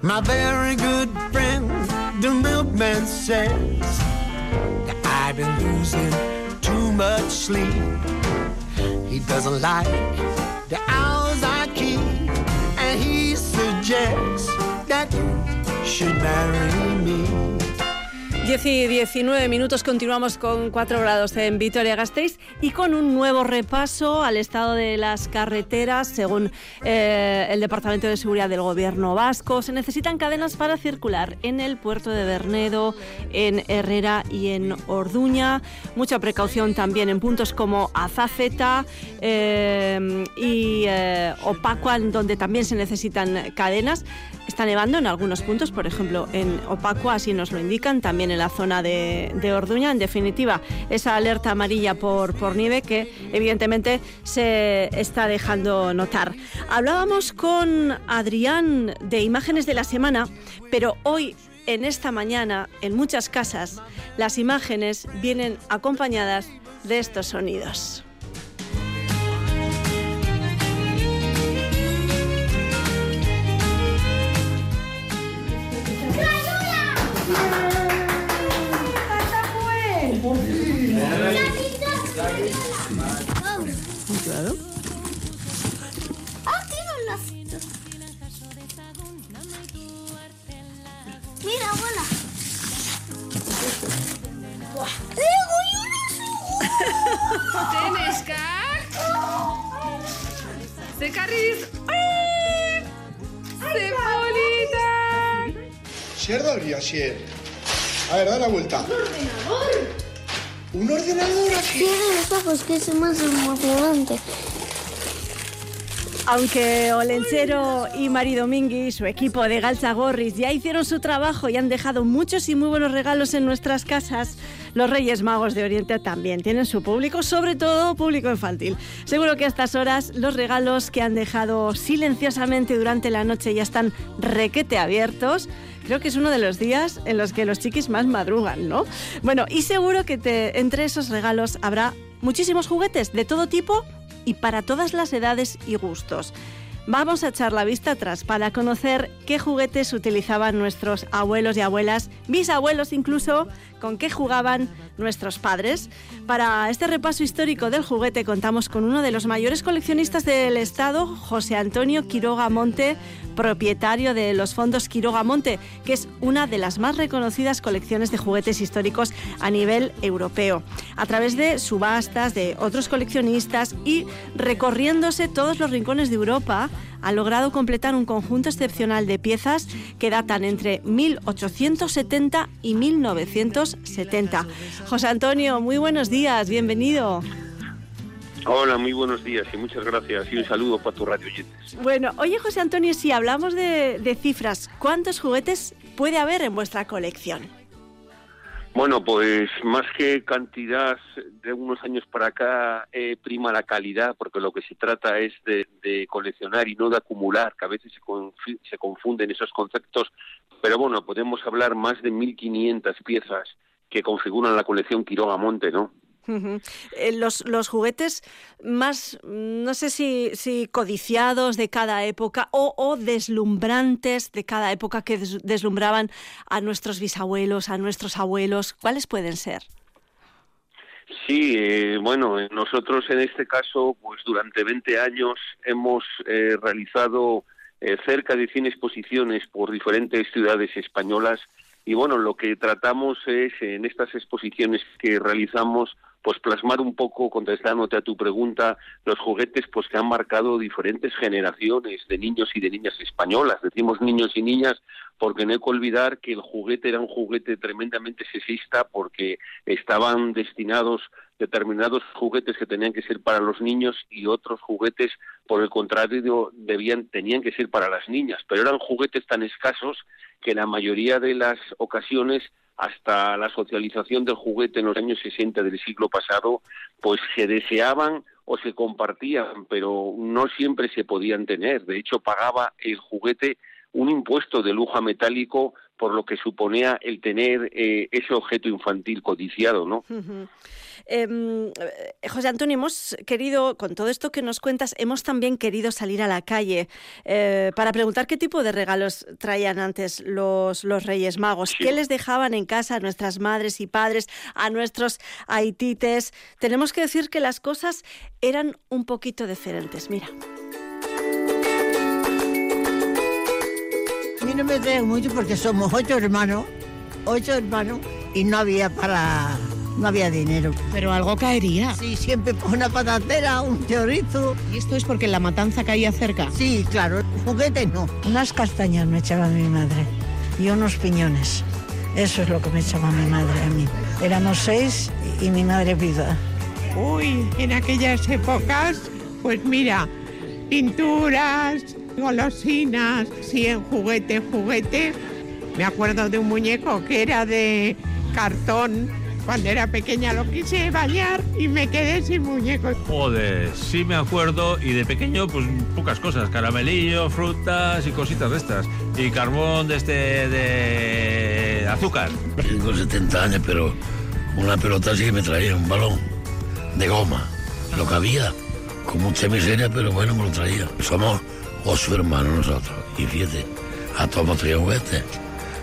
My very good friend, the milkman says that I've been losing too much sleep. He doesn't like the hours I keep, and he suggests that you should marry me. 10 y 19 minutos continuamos con 4 grados en Vitoria-Gasteiz y con un nuevo repaso al estado de las carreteras. Según eh, el Departamento de Seguridad del Gobierno Vasco, se necesitan cadenas para circular en el puerto de Bernedo, en Herrera y en Orduña. Mucha precaución también en puntos como Azaceta eh, y eh, Opacua, donde también se necesitan cadenas. Está nevando en algunos puntos, por ejemplo, en Opacua, así nos lo indican, también en la zona de, Orduña. En definitiva, esa alerta amarilla por, por nieve que evidentemente se está dejando notar. Hablábamos con Adrián de Imágenes de la Semana, pero hoy en esta mañana, en muchas casas, las imágenes vienen acompañadas de estos sonidos. Claro. Ah, tiene un. Mira, abuela. ¡Tengo y una ¿Tienes ¡Cecarris! ¡Ay! ¡Cebolita! Sierra habría sier. A ver, da la vuelta. ¡Un ordenador! ¿Un ordenador aquí? Cierra los ojos, que es más emocionante. Aunque Olenchero y Mari Domingui, su equipo de Galcha Gorris, ya hicieron su trabajo y han dejado muchos y muy buenos regalos en nuestras casas, los Reyes Magos de Oriente también tienen su público, sobre todo público infantil. Seguro que a estas horas los regalos que han dejado silenciosamente durante la noche ya están requete abiertos creo que es uno de los días en los que los chiquis más madrugan, ¿no? Bueno, y seguro que entre esos regalos habrá muchísimos juguetes de todo tipo y para todas las edades y gustos. Vamos a echar la vista atrás para conocer qué juguetes utilizaban nuestros abuelos y abuelas, bisabuelos incluso, con qué jugaban nuestros padres. Para este repaso histórico del juguete contamos con uno de los mayores coleccionistas del Estado, José Antonio Quiroga Monte, propietario de los fondos Quiroga Monte, que es una de las más reconocidas colecciones de juguetes históricos a nivel europeo. A través de subastas de otros coleccionistas y recorriéndose todos los rincones de Europa, ha logrado completar un conjunto excepcional de piezas que datan entre 1870 y 1970. José Antonio, muy buenos días, bienvenido. Hola, muy buenos días y muchas gracias y un saludo para tu radio oyentes. Bueno, oye José Antonio, si hablamos de, de cifras, ¿cuántos juguetes puede haber en vuestra colección? Bueno, pues más que cantidad, de unos años para acá eh, prima la calidad, porque lo que se trata es de, coleccionar y no de acumular, que a veces se, se confunden esos conceptos. Pero bueno, podemos hablar más de 1.500 piezas que configuran la colección Quiroga Monte, ¿no? Eh, los, los, juguetes más, no sé si, si codiciados de cada época o, deslumbrantes de cada época que deslumbraban a nuestros bisabuelos, a nuestros abuelos, ¿cuáles pueden ser? Sí, eh, bueno, nosotros en este caso, pues durante 20 años hemos eh, realizado cerca de 100 exposiciones por diferentes ciudades españolas y bueno, lo que tratamos es en estas exposiciones que realizamos pues plasmar un poco, contestándote a tu pregunta, los juguetes pues que han marcado diferentes generaciones de niños y de niñas españolas. Decimos niños y niñas porque no hay que olvidar que el juguete era un juguete tremendamente sexista porque estaban destinados determinados juguetes que tenían que ser para los niños y otros juguetes, por el contrario, debían, tenían que ser para las niñas. Pero eran juguetes tan escasos que la mayoría de las ocasiones hasta la socialización del juguete en los años 60 del siglo pasado, pues se deseaban o se compartían, pero no siempre se podían tener. De hecho, pagaba el juguete un impuesto de lujo metálico por lo que suponía el tener eh, ese objeto infantil codiciado, ¿no? Eh, José Antonio, hemos querido, con todo esto que nos cuentas, hemos también querido salir a la calle eh, para preguntar qué tipo de regalos traían antes los, los Reyes Magos, qué les dejaban en casa a nuestras madres y padres, a nuestros haitites. Tenemos que decir que las cosas eran un poquito diferentes. Mira. A mí no me traen mucho porque somos ocho hermanos, ocho hermanos, y no había para, no había dinero. Pero algo caería. Sí, siempre una patatera, un chorizo. ¿Y esto es porque la matanza caía cerca? Sí, claro, juguetes no. Unas castañas me echaba mi madre y unos piñones. Eso es lo que me echaba mi madre a mí. Éramos seis y mi madre viva. Uy, en aquellas épocas, pues mira, pinturas, golosinas, sí, en juguete, juguete. Me acuerdo de un muñeco que era de cartón. Cuando era pequeña lo quise bañar y me quedé sin muñeco. Joder, sí me acuerdo y de pequeño pues pocas cosas, caramelillo, frutas y cositas de estas. Y carbón de este de azúcar. Tengo 70 años, pero una pelota sí que me traía, un balón de goma. Lo que había, con mucha miseria, pero bueno, me lo traía. Somos ocho hermanos nosotros. Y fíjate, a todos traían juguetes.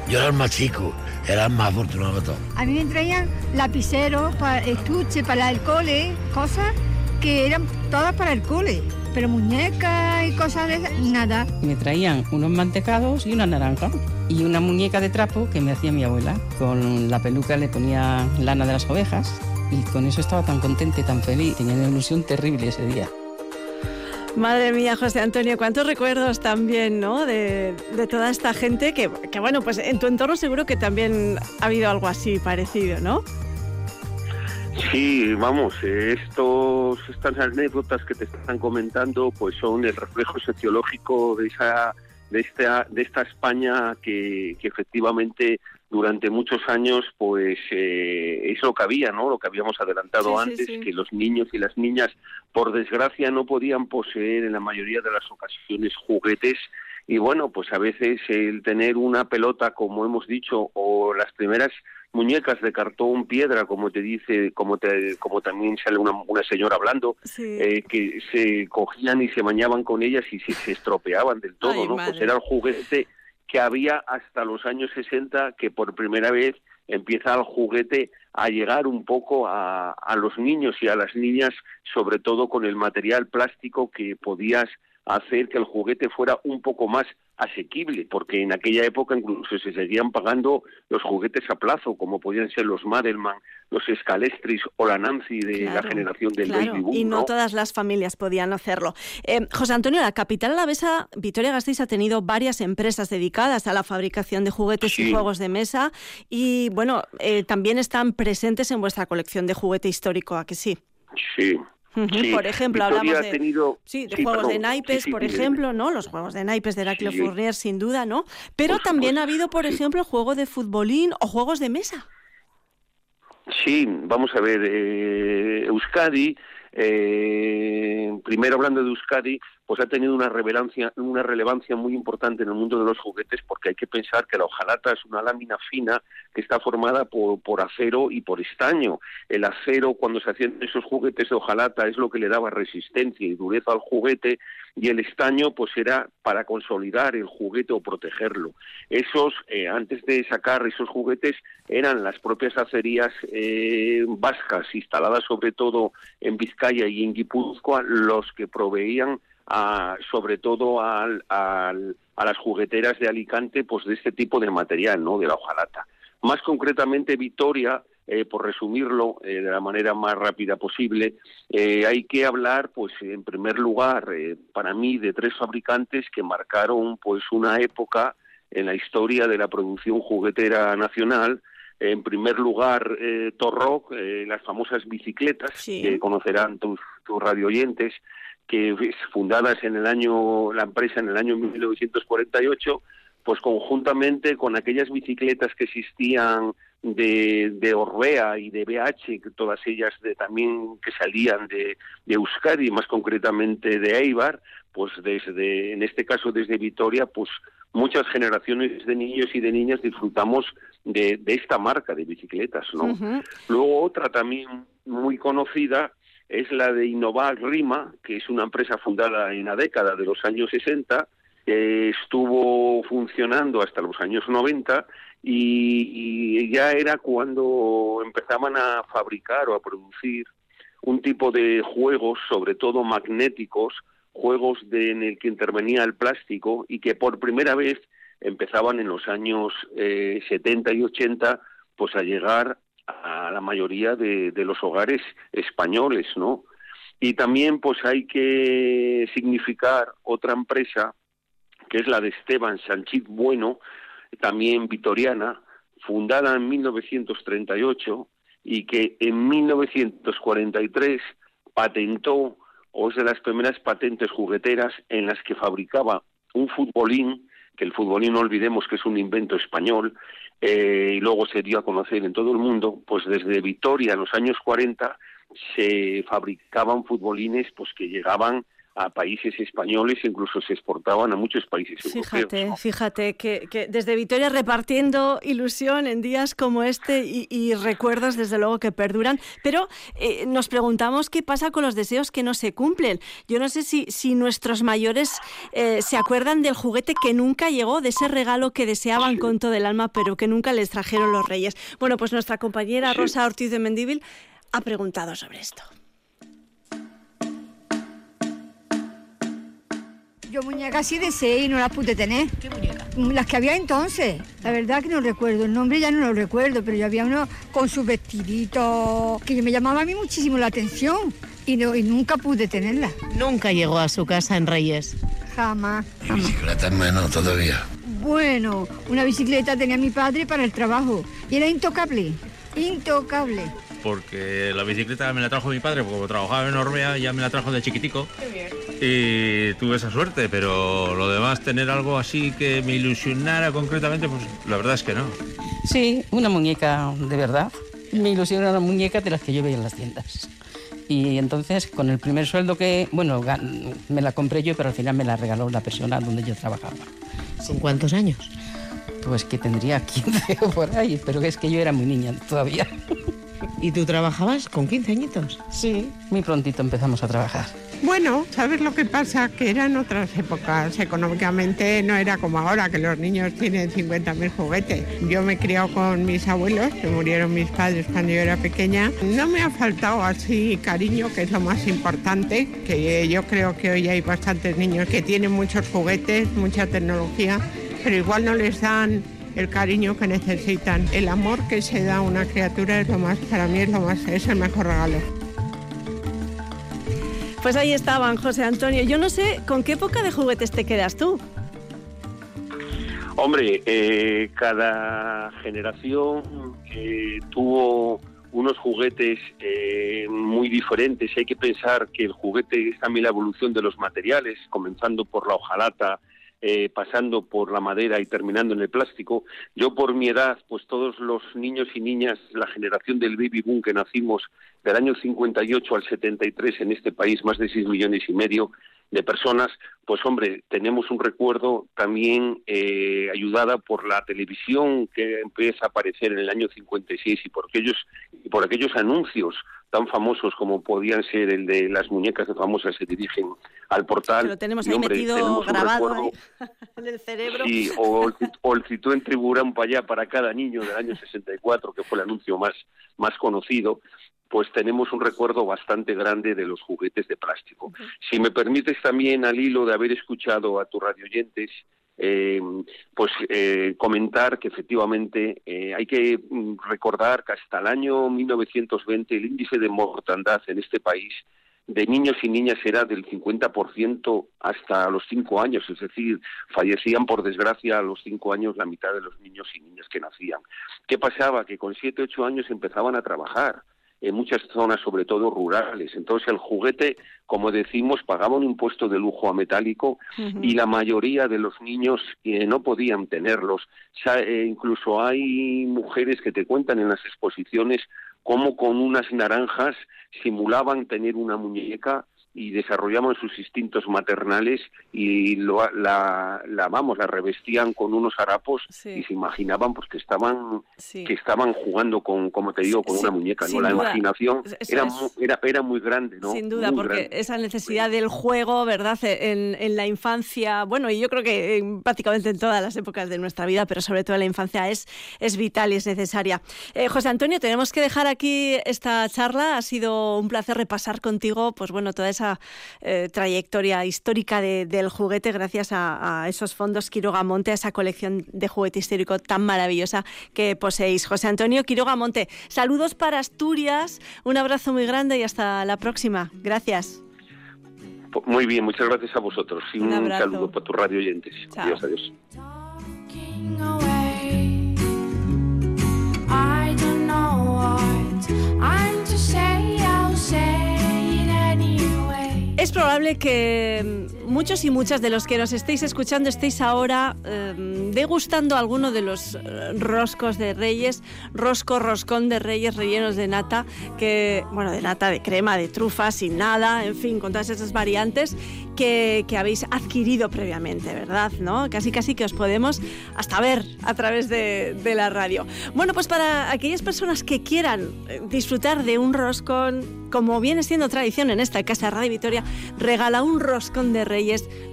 Yo era el más chico, era el más afortunado de todos. A mí me traían lapiceros, para estuche para el cole, cosas que eran todas para el cole. Pero muñecas y cosas de esas, nada. Me traían unos mantecados y una naranja. Y una muñeca de trapo que me hacía mi abuela. Con la peluca le ponía lana de las ovejas. Y con eso estaba tan contenta y tan feliz. Tenía una ilusión terrible ese día. Madre mía, José Antonio, cuántos recuerdos también, ¿no? De, toda esta gente que, que, bueno, pues en tu entorno seguro que también ha habido algo así parecido, ¿no? Sí, vamos, estos, estas anécdotas que te están comentando, pues son el reflejo sociológico de esa, de esta, de esta España que efectivamente durante muchos años, pues eh, es lo que había, ¿no? Lo que habíamos adelantado Sí, antes, sí. que los niños y las niñas, por desgracia, no podían poseer en la mayoría de las ocasiones juguetes. Y bueno, pues a veces el tener una pelota, como hemos dicho, o las primeras muñecas de cartón piedra, como te dice, como te, como también sale una, una señora hablando, eh, que se cogían y se bañaban con ellas y se, se estropeaban del todo, Ay, ¿no? Pues era el juguete que había hasta los años 60 que por primera vez empieza el juguete a llegar un poco a, los niños y a las niñas, sobre todo con el material plástico que podías hacer que el juguete fuera un poco más asequible, porque en aquella época incluso se seguían pagando los juguetes a plazo, como podían ser los Madelman, los Scalestris o la Nancy de la generación del Claro, Baby Boom, y no, ¿no? todas las familias podían hacerlo. Eh, José Antonio, la capital alavesa, Vitoria-Gasteiz, ha tenido varias empresas dedicadas a la fabricación de juguetes y juegos de mesa y, bueno, eh, también están presentes en vuestra colección de juguete histórico, ¿a que sí? Sí. Por ejemplo, hablamos ha de, tenido- sí, de sí, juegos de naipes, por ejemplo, ¿no? Los juegos de naipes de Heraclio. Fournier, sin duda, ¿no? Pero también ha habido, por ejemplo, juego de futbolín o juegos de mesa. Sí, vamos a ver, eh, Euskadi, eh, primero hablando de Euskadi, pues ha tenido una relevancia, una relevancia muy importante en el mundo de los juguetes porque hay que pensar que la hojalata es una lámina fina que está formada por, por acero y por estaño. El acero, cuando se hacían esos juguetes de hojalata, es lo que le daba resistencia y dureza al juguete y el estaño pues era para consolidar el juguete o protegerlo. Esos, eh, antes de sacar esos juguetes, eran las propias acerías eh, vascas, instaladas sobre todo en Vizcaya y en Guipúzcoa, los que proveían a, sobre todo al- a las jugueteras de Alicante pues de este tipo de material, ¿no? de la hojalata. Más concretamente, Vitoria, eh, por resumirlo eh, de la manera más rápida posible, eh, hay que hablar, pues, en primer lugar, para mí, de tres fabricantes que marcaron, pues, una época en la historia de la producción juguetera nacional. En primer lugar, eh, Torroc, eh, las famosas bicicletas que conocerán tus, tus radioyentes, que es fundadas en el año, la empresa en el año 1948, pues conjuntamente con aquellas bicicletas que existían de, de Orbea y de BH, que todas ellas de, también que salían de, de Euskadi, más concretamente de Eibar, pues desde, en este caso desde Vitoria, pues muchas generaciones de niños y de niñas disfrutamos de, de esta marca de bicicletas, ¿no? Luego otra también muy conocida es la de Innovar Rima, que es una empresa fundada en la década de los años 60, que estuvo funcionando hasta los años 90 y, y ya era cuando empezaban a fabricar o a producir un tipo de juegos, sobre todo magnéticos, juegos de, en el que intervenía el plástico y que por primera vez empezaban en los años eh, 70 y 80 pues a llegar a la mayoría de, los hogares españoles, ¿no? Y también pues hay que significar otra empresa que es la de Esteban Sanchit Bueno, también vitoriana, fundada en 1938 y que en 1943 patentó o es de las primeras patentes jugueteras en las que fabricaba un futbolín, que el futbolín no olvidemos que es un invento español, eh, y luego se dio a conocer en todo el mundo, pues desde Vitoria en los años 40 se fabricaban futbolines pues que llegaban a países españoles, incluso se exportaban a muchos países europeos. Fíjate, fíjate que, que desde Vitoria repartiendo ilusión en días como este y, y recuerdos desde luego que perduran, pero eh, nos preguntamos qué pasa con los deseos que no se cumplen. Yo no sé si, si nuestros mayores eh, se acuerdan del juguete que nunca llegó, de ese regalo que deseaban con todo el alma, pero que nunca les trajeron los reyes. Bueno, pues nuestra compañera Sí. Rosa Ortiz de Mendíbil ha preguntado sobre esto. Yo muñecas sí deseé y no las pude tener. ¿Qué muñecas? Las que había entonces. La verdad que no recuerdo. El nombre ya no lo recuerdo, pero yo había uno con sus vestiditos que me llamaba a mí muchísimo la atención. Y, no, y nunca pude tenerla. Nunca llegó a su casa en Reyes. Jamás. Y bicicleta menos todavía. Bueno, una bicicleta tenía mi padre para el trabajo. Y era intocable. Intocable. Porque la bicicleta me la trajo mi padre, porque como trabajaba en Orbea, ya me la trajo de chiquitico. Y tuve esa suerte, pero lo demás, tener algo así que me ilusionara concretamente, pues la verdad es que no. Sí, una muñeca de verdad. Me ilusiona una muñeca de las que yo veía en las tiendas. Y entonces, con el primer sueldo que, bueno, me la compré yo, pero al final me la regaló la persona donde yo trabajaba. ¿Con cuántos años? Pues que tendría 15 o por ahí, pero es que yo era muy niña todavía. ¿Y tú trabajabas con 15 añitos? Sí, muy prontito empezamos a trabajar. Bueno, ¿sabes lo que pasa? Que eran otras épocas. Económicamente no era como ahora, que los niños tienen 50.000 juguetes. Yo me he criado con mis abuelos, que murieron mis padres cuando yo era pequeña. No me ha faltado así cariño, que es lo más importante, que yo creo que hoy hay bastantes niños que tienen muchos juguetes, mucha tecnología, pero igual no les dan el cariño que necesitan. El amor que se da a una criatura es lo más, para mí es lo más, es el mejor regalo. Pues ahí estaban, José Antonio. Yo no sé con qué época de juguetes te quedas tú. Hombre, eh, cada generación eh, tuvo unos juguetes eh, muy diferentes. Hay que pensar que el juguete es también la evolución de los materiales, comenzando por la hojalata, eh, pasando por la madera y terminando en el plástico. Yo por mi edad, pues todos los niños y niñas, la generación del baby boom que nacimos del año 58 al 73 en este país, más de 6 millones y medio de personas, pues hombre, tenemos un recuerdo también eh, ayudada por la televisión que empieza a aparecer en el año 56 y por aquellos, y por aquellos anuncios tan famosos como podían ser el de las muñecas famosas se dirigen al portal. Lo tenemos Y, ahí hombre, metido tenemos grabado recuerdo- ahí, en el cerebro. Sí, o o el citó en Triburán para allá para cada niño del año 64, que fue el anuncio más, más conocido, pues tenemos un recuerdo bastante grande de los juguetes de plástico. Si me permites también, al hilo de haber escuchado a tus radioyentes, eh, pues eh, comentar que efectivamente eh, hay que mm, recordar que hasta el año 1920 el índice de mortandad en este país de niños y niñas era del 50% hasta los 5 años, es decir, fallecían por desgracia a los 5 años la mitad de los niños y niñas que nacían. ¿Qué pasaba? Que con 7, 8 años empezaban a trabajar en muchas zonas, sobre todo rurales. Entonces el juguete, como decimos, pagaba un impuesto de lujo a metálico y la mayoría de los niños eh, no podían tenerlos. Eh, incluso hay mujeres que te cuentan en las exposiciones cómo con unas naranjas simulaban tener una muñeca y desarrollaban sus instintos maternales y lo, la, la vamos la revestían con unos harapos Sí. y se imaginaban pues que estaban Sí. que estaban jugando con como te digo con Sí, una muñeca no la duda. imaginación era, es. era era muy grande no Sin duda, Muy porque grande. esa necesidad del juego, ¿verdad? En, en la infancia, bueno, y yo creo que en prácticamente en todas las épocas de nuestra vida, pero sobre todo en la infancia es, es vital y es necesaria. Eh, José Antonio, tenemos que dejar aquí esta charla. Ha sido un placer repasar contigo, pues bueno, toda esa eh, trayectoria histórica de- del juguete gracias a, a esos fondos Quiroga Monte, a esa colección de juguete histórico tan maravillosa que poseéis. José Antonio Quiroga Monte, saludos para Asturias, un abrazo muy grande y hasta la próxima. Gracias. muy bien muchas gracias a vosotros y Un saludo para tu radio oyentes Chao. adiós adiós Es probable que muchos y muchas de los que nos estéis escuchando estéis ahora eh, degustando alguno de los eh, roscos de Reyes, rosco, roscón de Reyes rellenos de nata, que, bueno, de nata, de crema, de trufa, sin nada, en fin, con todas esas variantes que, que habéis adquirido previamente, ¿verdad? ¿No? Casi casi que os podemos hasta ver a través de, de la radio. Bueno, pues para aquellas personas que quieran eh, disfrutar de un roscón, como viene siendo tradición en esta casa de Radio Vitoria, regala un roscón de Reyes,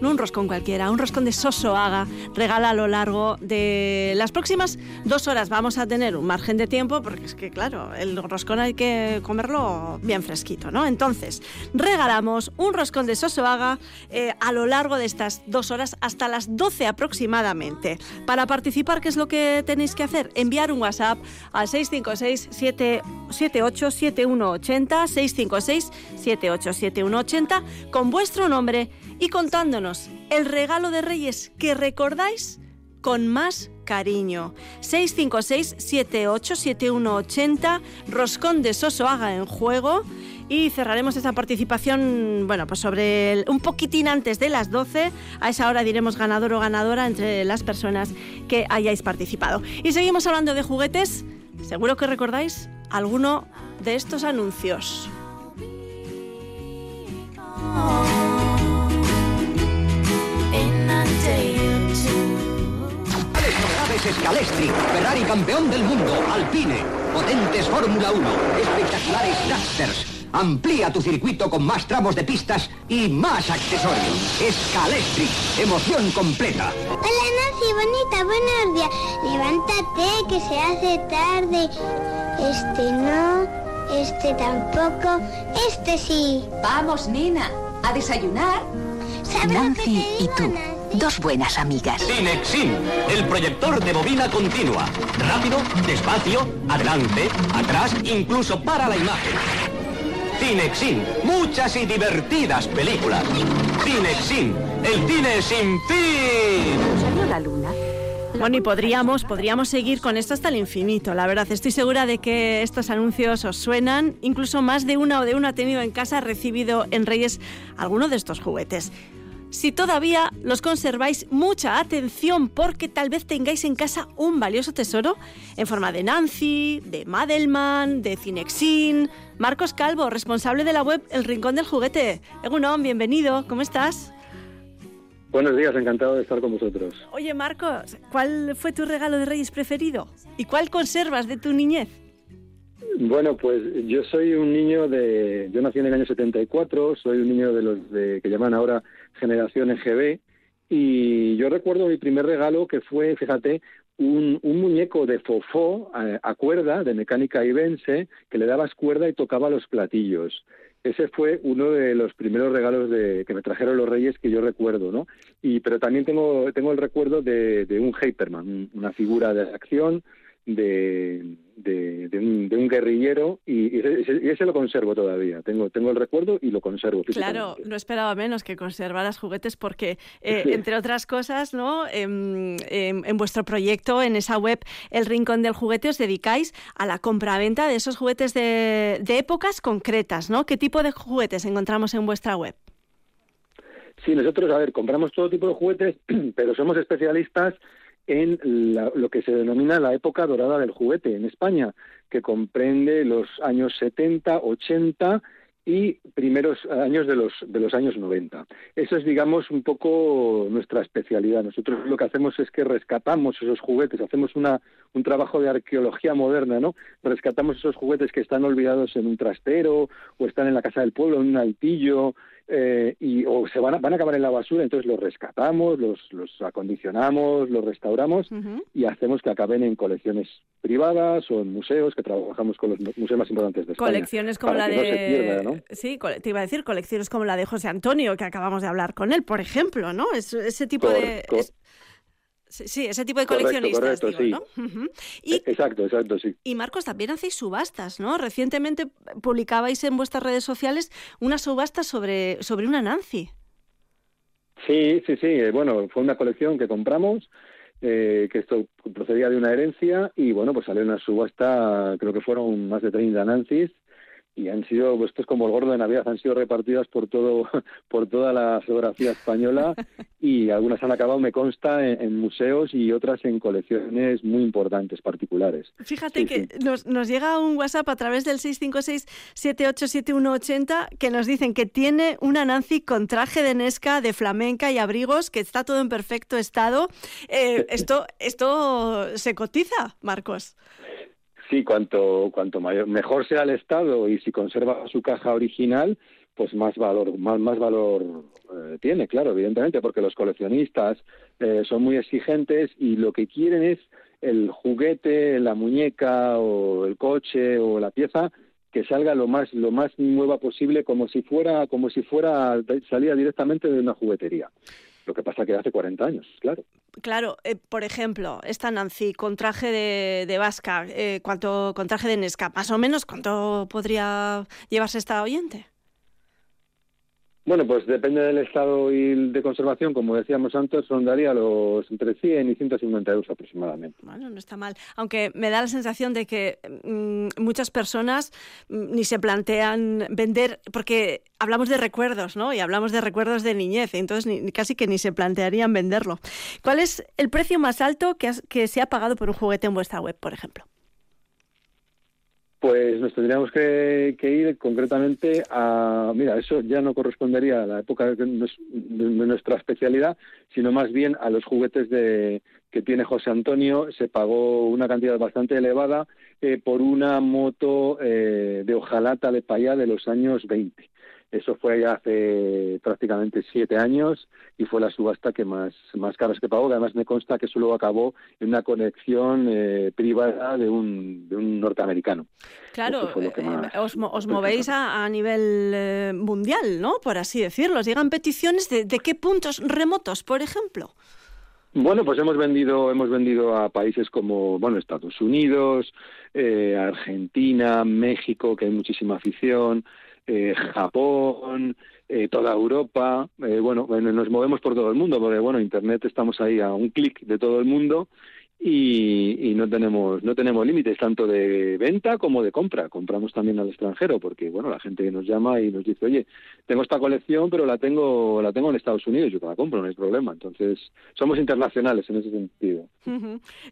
no un roscón cualquiera, un roscón de Sosoaga, regala a lo largo de las próximas dos horas. Vamos a tener un margen de tiempo, porque es que, claro, el roscón hay que comerlo bien fresquito, ¿no? Entonces, regalamos un roscón de Sosoaga eh, a lo largo de estas dos horas hasta las 12 aproximadamente. Para participar, ¿qué es lo que tenéis que hacer? Enviar un WhatsApp al 656 78 7180 656 78 7180 con vuestro nombre y contándonos el regalo de Reyes que recordáis con más cariño. 656-787180, Roscón de Sosoaga en juego. Y cerraremos esta participación, bueno, pues sobre un poquitín antes de las 12. A esa hora diremos ganador o ganadora entre las personas que hayáis participado. Y seguimos hablando de juguetes. Seguro que recordáis alguno de estos anuncios. Scalestri, Ferrari campeón del mundo, Alpine, potentes Fórmula 1, espectaculares Dragsters. Amplía tu circuito con más tramos de pistas y más accesorios. Scalestri, emoción completa. Hola Nancy, bonita, buenos días. Levántate, que se hace tarde. Este no, este tampoco, este sí. Vamos, nena, a desayunar. Nancy y tú, dos buenas amigas. Cinexin, el proyector de bobina continua. Rápido, despacio, adelante, atrás, incluso para la imagen. Cinexin, muchas y divertidas películas. Cinexin, el cine sin fin. ¿Salió la luna? Bueno, y podríamos, podríamos seguir con esto hasta el infinito. La verdad, estoy segura de que estos anuncios os suenan. Incluso más de una o de uno ha tenido en casa, ha recibido en Reyes alguno de estos juguetes. Si todavía los conserváis, mucha atención porque tal vez tengáis en casa un valioso tesoro en forma de Nancy, de Madelman, de Cinexin. Marcos Calvo, responsable de la web El Rincón del Juguete. Egunon, bienvenido, ¿cómo estás? Buenos días, encantado de estar con vosotros. Oye, Marcos, ¿cuál fue tu regalo de Reyes preferido? ¿Y cuál conservas de tu niñez? Bueno, pues yo soy un niño de... Yo nací en el año 74, soy un niño de los de, que llaman ahora generación EGB, y yo recuerdo mi primer regalo que fue, fíjate, un, muñeco de fofó a, cuerda, de mecánica ibense, que le dabas cuerda y tocaba los platillos. Ese fue uno de los primeros regalos de, que me trajeron los Reyes que yo recuerdo, ¿no? Y pero también tengo tengo el recuerdo de, de un Hyperman, un- una figura de acción de, de, de un, de un guerrillero y, y ese, y ese lo conservo todavía. Tengo tengo el recuerdo y lo conservo. Claro, no esperaba menos que conservaras juguetes porque, eh, Sí. entre otras cosas, ¿no? Em, em, en vuestro proyecto, en esa web El Rincón del Juguete, os dedicáis a la compraventa de esos juguetes de, de épocas concretas, ¿no? ¿Qué tipo de juguetes encontramos en vuestra web? Sí, nosotros, a ver, compramos todo tipo de juguetes, pero somos especialistas en la- lo que se denomina la época dorada del juguete en España, que comprende los años 70, 80 y primeros años de los, de los años 90. Eso es, digamos, un poco nuestra especialidad. Nosotros lo que hacemos es que rescatamos esos juguetes, hacemos una, un trabajo de arqueología moderna, ¿no? Rescatamos esos juguetes que están olvidados en un trastero o están en la casa del pueblo, en un altillo, eh, y, o se van a, van a acabar en la basura, entonces los rescatamos, los, los acondicionamos, los restauramos y hacemos que acaben en colecciones privadas o en museos, que trabajamos con los museos más importantes de España. Colecciones como la de... no se pierda, ¿no? Sí, te iba a decir, colecciones como la de José Antonio, que acabamos de hablar con él, por ejemplo, ¿no? Es- ese tipo de... Cor- cor- es- sí, ese tipo de Correcto, coleccionistas, correcto, digo, sí. ¿no? Ujú. E- Exacto, exacto, sí. Y Marcos, también hacéis subastas, ¿no? Recientemente publicabais en vuestras redes sociales una subasta sobre, sobre una Nancy. Sí, sí, sí. eh, Bueno, fue una colección que compramos, eh, que esto procedía de una herencia y bueno, pues salió una subasta, creo que fueron más de 30 Nancy's y han sido, pues esto es como el gordo de Navidad, han sido repartidas por todo, por toda la geografía española y algunas han acabado, me consta, en, en museos y otras en colecciones muy importantes, particulares. Fíjate Sí, que Nos, nos llega un WhatsApp a través del 656-787180 que nos dicen que tiene una Nancy con traje de Nesca, de flamenca y abrigos, que está todo en perfecto estado. Eh, esto, esto se cotiza, Marcos. Sí, cuanto, cuanto mayor, mejor sea el estado y si conserva su caja original, pues más valor, más, más valor eh, tiene, claro, evidentemente, porque los coleccionistas eh, son muy exigentes y lo que quieren es el juguete, la muñeca o el coche o la pieza que salga lo más lo más nueva posible como si fuera como si fuera salida directamente de una juguetería. Lo que pasa que hace 40 años, claro. Claro, eh, por ejemplo, esta Nancy con traje de, de vasca, eh, ¿cuánto, con traje de Nesca, más o menos, ¿cuánto podría llevarse esta oyente? Bueno, pues depende del estado y de conservación, como decíamos antes, rondaría los entre 100 y 150 euros aproximadamente. Bueno, no está mal. Aunque me da la sensación de que mm, muchas personas mm, ni se plantean vender, porque hablamos de recuerdos, ¿no? Y hablamos de recuerdos de niñez, entonces ni- casi que ni se plantearían venderlo. ¿Cuál es el precio más alto que, has- que se ha pagado por un juguete en vuestra web, por ejemplo? Pues nos tendríamos que, que ir concretamente a, mira, eso ya no correspondería a la época de, nuestra especialidad, sino más bien a los juguetes de, que tiene José Antonio. Se pagó una cantidad bastante elevada eh, por una moto eh, de hojalata de payá de los años 20. Eso fue ya hace prácticamente siete años y fue la subasta que más, más caras que pagó. Además me consta que eso luego acabó en una conexión eh, privada de un, de un norteamericano. Claro, eh, os, os movéis a, a nivel eh, mundial, ¿no? Por así decirlo. Os llegan peticiones de, de qué puntos remotos, por ejemplo. Bueno, pues hemos vendido, hemos vendido a países como, bueno, Estados Unidos, eh, Argentina, México, que hay muchísima afición, eh, Japón, eh, toda Europa. eh, bueno, nos movemos por todo el mundo, porque bueno, Internet estamos ahí a un clic de todo el mundo y, no tenemos no tenemos límites tanto de venta como de compra. Compramos también al extranjero, porque bueno, la gente nos llama y nos dice, oye, tengo esta colección, pero la tengo la tengo en Estados Unidos, yo te la compro, no hay problema. Entonces, somos internacionales en ese sentido.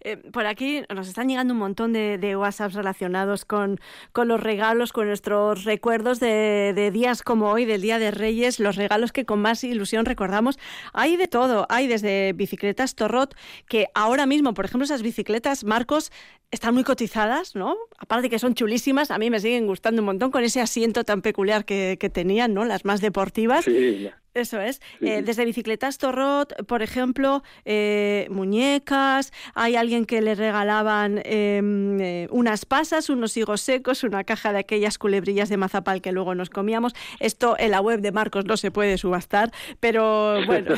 Eh, por aquí nos están llegando un montón de, de WhatsApps relacionados con, con los regalos, con nuestros recuerdos de, de días como hoy, del Día de Reyes, los regalos que con más ilusión recordamos. Hay de todo, hay desde bicicletas Torrot, que ahora mismo, por ejemplo, esas bicicletas, Marcos, están muy cotizadas, ¿no? Aparte que son chulísimas, a mí me siguen gustando un montón con ese asiento tan peculiar que, que tenían, ¿no? Las más deportivas. Sí, Eso es. Sí, Eh, desde bicicletas Torrot, por ejemplo, eh, muñecas, hay alguien que le regalaban em, eh, unas pasas, unos higos secos, una caja de aquellas culebrillas de mazapal que luego nos comíamos. Esto en la web de Marcos no se puede subastar, pero bueno,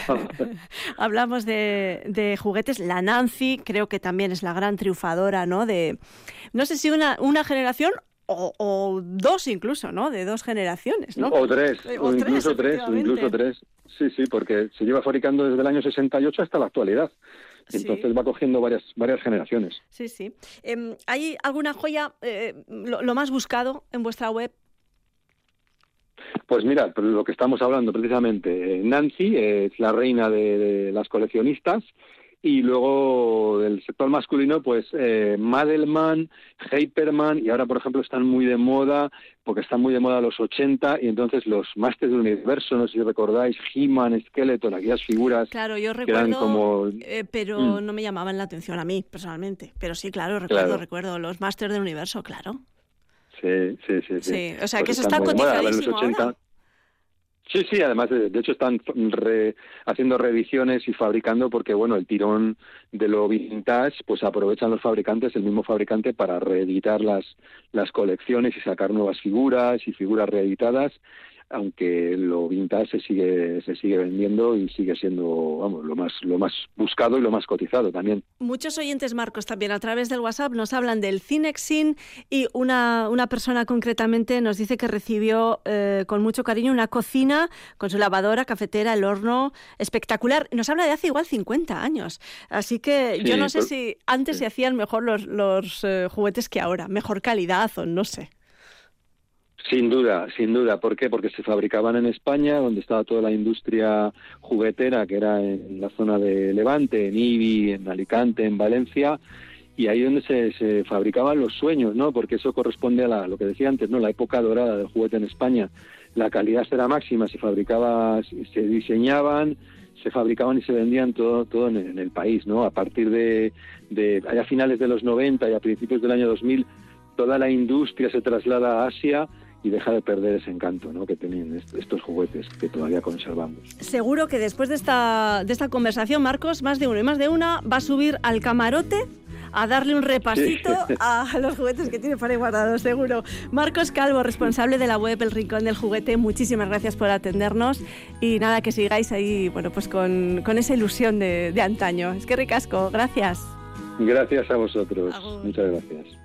hablamos de, de juguetes. La Nancy creo que también es la gran triunfadora, ¿no? De, no sé si una, una generación o, o dos incluso, ¿no? De dos generaciones, ¿no? O tres, Eh, o, incluso tres, o incluso tres. Sí, sí, porque se lleva fabricando desde el año 68 hasta la actualidad. Sí. Entonces va cogiendo varias varias generaciones. Sí, sí. Em, ¿Hay alguna joya, eh, lo, lo más buscado en vuestra web? Pues mira, lo que estamos hablando precisamente, eh, Nancy es la reina de, de las coleccionistas y luego del sector masculino, pues eh, Madelman, Hyperman, y ahora, por ejemplo, están muy de moda, porque están muy de moda los 80, y entonces los Masters del Universo, no sé si recordáis, He-Man, Skeleton, aquellas figuras Claro, yo que eran recuerdo, como... eh, pero Mm. no me llamaban la atención a mí, personalmente. Pero sí, claro, recuerdo, Claro. recuerdo. Los Masters del Universo, claro. Sí, sí, sí. Sí, Sí, o sea, Pues que eso está cotizadísimo ahora. Sí, sí, además de, de hecho están re- haciendo reediciones y fabricando porque bueno, el tirón de lo vintage, pues aprovechan los fabricantes, el mismo fabricante para reeditar las las colecciones y sacar nuevas figuras y figuras reeditadas, aunque lo vintage se sigue se sigue vendiendo y sigue siendo, vamos, lo más lo más buscado y lo más cotizado también. Muchos oyentes, Marcos, también a través del WhatsApp nos hablan del Cinexin y una, una persona concretamente nos dice que recibió eh, con mucho cariño una cocina con su lavadora, cafetera, el horno, espectacular. Nos habla de hace igual 50 años. Así que yo no sé si antes se hacían mejor los, los eh, juguetes que ahora, mejor calidad o no sé. Sin duda, sin duda. ¿Por qué? Porque se fabricaban en España, donde estaba toda la industria juguetera, que era en la zona de Levante, en Ibi, en Alicante, en Valencia, y ahí donde se, se fabricaban los sueños, ¿no? Porque eso corresponde a la, lo que decía antes, ¿no? La época dorada del juguete en España. La calidad era máxima, se fabricaba, se diseñaban, se fabricaban y se vendían todo, todo en, el país, ¿no? A partir de, de a finales de los 90 y a principios del año 2000, toda la industria se traslada a Asia y deja de perder ese encanto ¿no? que est- estos juguetes que todavía conservamos. Seguro que después de esta, de esta conversación, Marcos, más de uno y más de una va a subir al camarote a darle un repasito Sí. a los juguetes que tiene por ahí guardados, seguro. Marcos Calvo, responsable de la web El Rincón del Juguete, muchísimas gracias por atendernos y nada, que sigáis ahí, bueno, pues con, con esa ilusión de, de antaño. Es que ricasco, gracias. Gracias a vosotros. Muchas gracias.